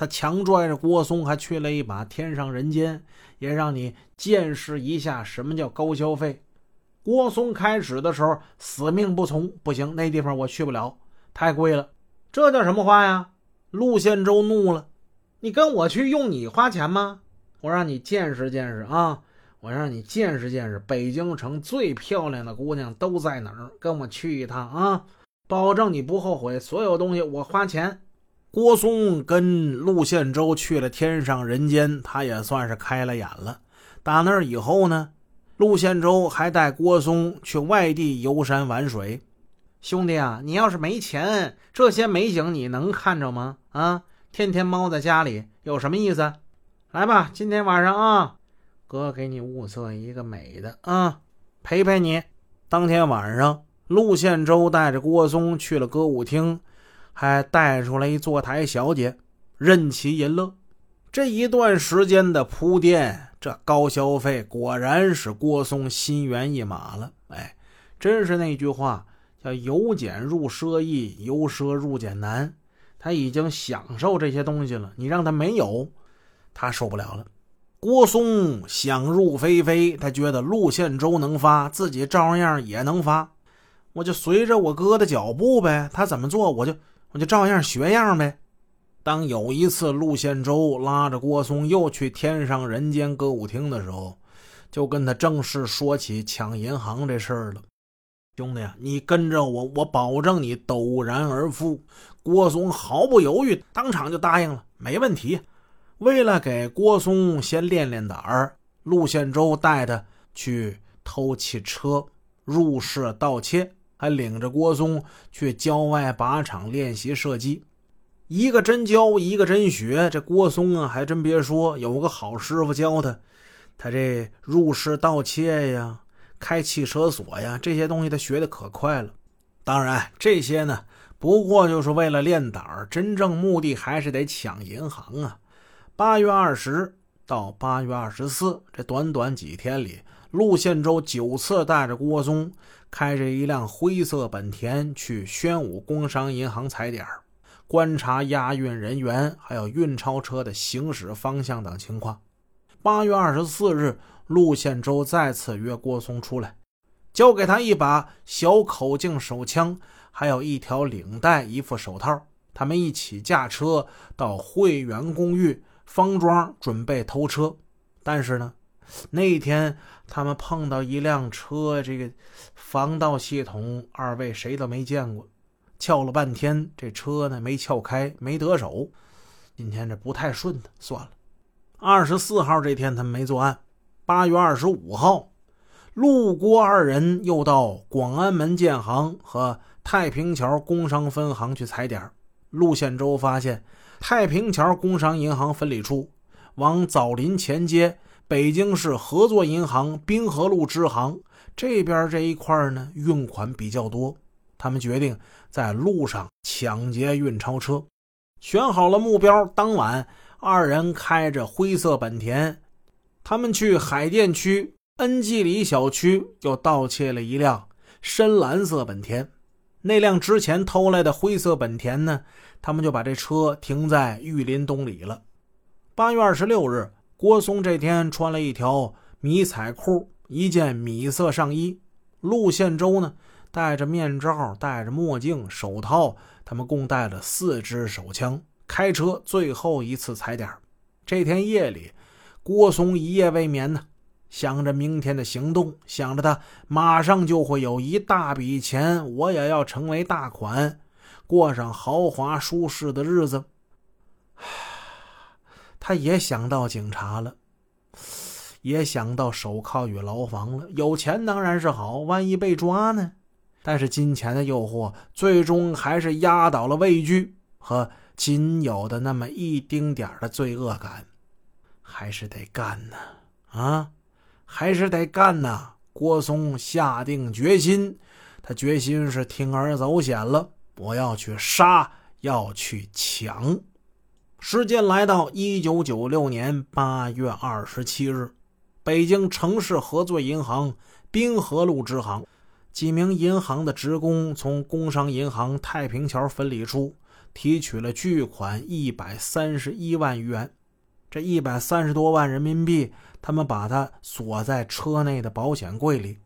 他强拽着郭松还去了一把天上人间，也让你见识一下什么叫高消费。郭松开始的时候死命不从，不行，那地方我去不了，太贵了。这叫什么话呀？陆宪洲怒了：“你跟我去用你花钱吗？我让你见识见识啊！我让你见识见识，北京城最漂亮的姑娘都在哪儿？跟我去一趟啊！保证你不后悔，所有东西我花钱。”郭松跟陆宪洲去了天上人间，他也算是开了眼了。打那以后呢？陆宪洲还带郭松去外地游山玩水，兄弟啊，你要是没钱，这些美景你能看着吗？啊，天天猫在家里有什么意思？来吧，今天晚上啊，哥给你物色一个美的啊，陪陪你。当天晚上，陆宪洲带着郭松去了歌舞厅，还带出来一坐台小姐，任其淫乐。这一段时间的铺垫。这高消费果然使郭松心猿意马了。哎，真是那句话叫“由俭入奢易，由奢入俭难”。他已经享受这些东西了，你让他没有，他受不了了。郭松想入非非，他觉得陆宪洲能发，自己照样也能发，我就随着我哥的脚步呗，他怎么做我就我就照样学样呗。当有一次陆宪洲拉着郭松又去天上人间歌舞厅的时候，就跟他正式说起抢银行这事儿了。兄弟，你跟着我，我保证你陡然而富。郭松毫不犹豫，当场就答应了，没问题。为了给郭松先练练胆儿，陆宪洲带他去偷汽车、入室盗窃，还领着郭松去郊外靶场练习射击。一个真教，一个真学。这郭松啊，还真别说，有个好师傅教他。他这入室盗窃呀，开汽车锁呀，这些东西他学的可快了。当然，这些呢，不过就是为了练胆儿，真正目的还是得抢银行啊。八月二十到八月二十四这短短几天里，陆宪洲九次带着郭松开着一辆灰色本田去宣武工商银行踩点儿。观察押运人员，还有运钞车的行驶方向等情况。八月二十四日，陆宪洲再次约郭松出来，交给他一把小口径手枪，还有一条领带、一副手套。他们一起驾车到汇源公寓方庄，准备偷车。但是呢，那天他们碰到一辆车，这个防盗系统，二位谁都没见过。撬了半天，这车呢没撬开，没得手。今天这不太顺，算了。二十四号这天他们没作案。八月二十五号，陆郭二人又到广安门建行和太平桥工商分行去踩点。陆宪洲发现太平桥工商银行分理处往枣林前街北京市合作银行滨河路支行这边这一块呢运款比较多。他们决定在路上抢劫运钞车，选好了目标。当晚，二人开着灰色本田，他们去海淀区恩济里小区又盗窃了一辆深蓝色本田。那辆之前偷来的灰色本田呢？他们就把这车停在玉林东里了。八月二十六日，郭松这天穿了一条迷彩裤，一件米色上衣。陆宪洲呢？戴着面罩，戴着墨镜，手套，他们共带了四支手枪，开车最后一次踩点。这天夜里，郭松一夜未眠呢，想着明天的行动，想着他马上就会有一大笔钱，我也要成为大款，过上豪华舒适的日子。他也想到警察了，也想到手铐与牢房了。有钱当然是好，万一被抓呢？但是金钱的诱惑，最终还是压倒了畏惧和仅有的那么一丁点的罪恶感，还是得干呢，啊，还是得干呐！郭松下定决心，他决心是铤而走险了，我要去杀，要去抢。时间来到一九九六年八月二十七日，北京城市合作银行滨河路支行。几名银行的职工从工商银行太平桥分理处提取了巨款一百三十一万余元。这一百三十多万人民币，他们把它锁在车内的保险柜里。